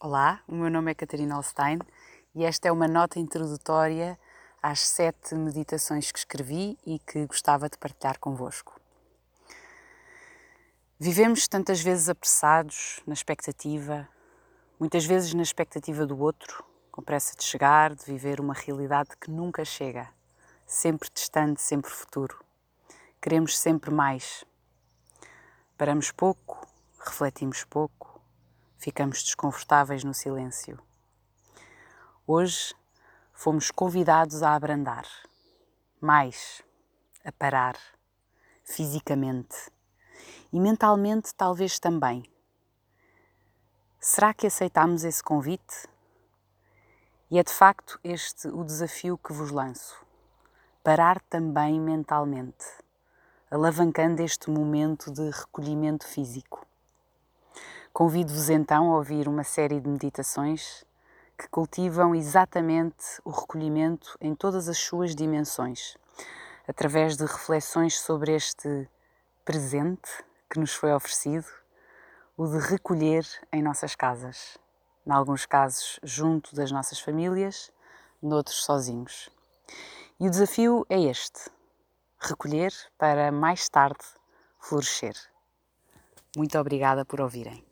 Olá, o meu nome é Catarina Alstein e esta é uma nota introdutória às sete meditações que escrevi e que gostava de partilhar convosco. Vivemos tantas vezes apressados, na expectativa, muitas vezes na expectativa do outro, com pressa de chegar, de viver uma realidade que nunca chega, sempre distante, sempre futuro. Queremos sempre mais. Paramos pouco, refletimos pouco ficamos desconfortáveis no silêncio. Hoje fomos convidados a abrandar, mais, a parar, fisicamente e mentalmente, talvez também. Será que aceitamos esse convite? E é de facto este o desafio que vos lanço: parar também mentalmente, alavancando este momento de recolhimento físico. Convido-vos então a ouvir uma série de meditações que cultivam exatamente o recolhimento em todas as suas dimensões, através de reflexões sobre este presente que nos foi oferecido, o de recolher em nossas casas, em alguns casos junto das nossas famílias, noutros sozinhos. E o desafio é este: recolher para mais tarde florescer. Muito obrigada por ouvirem.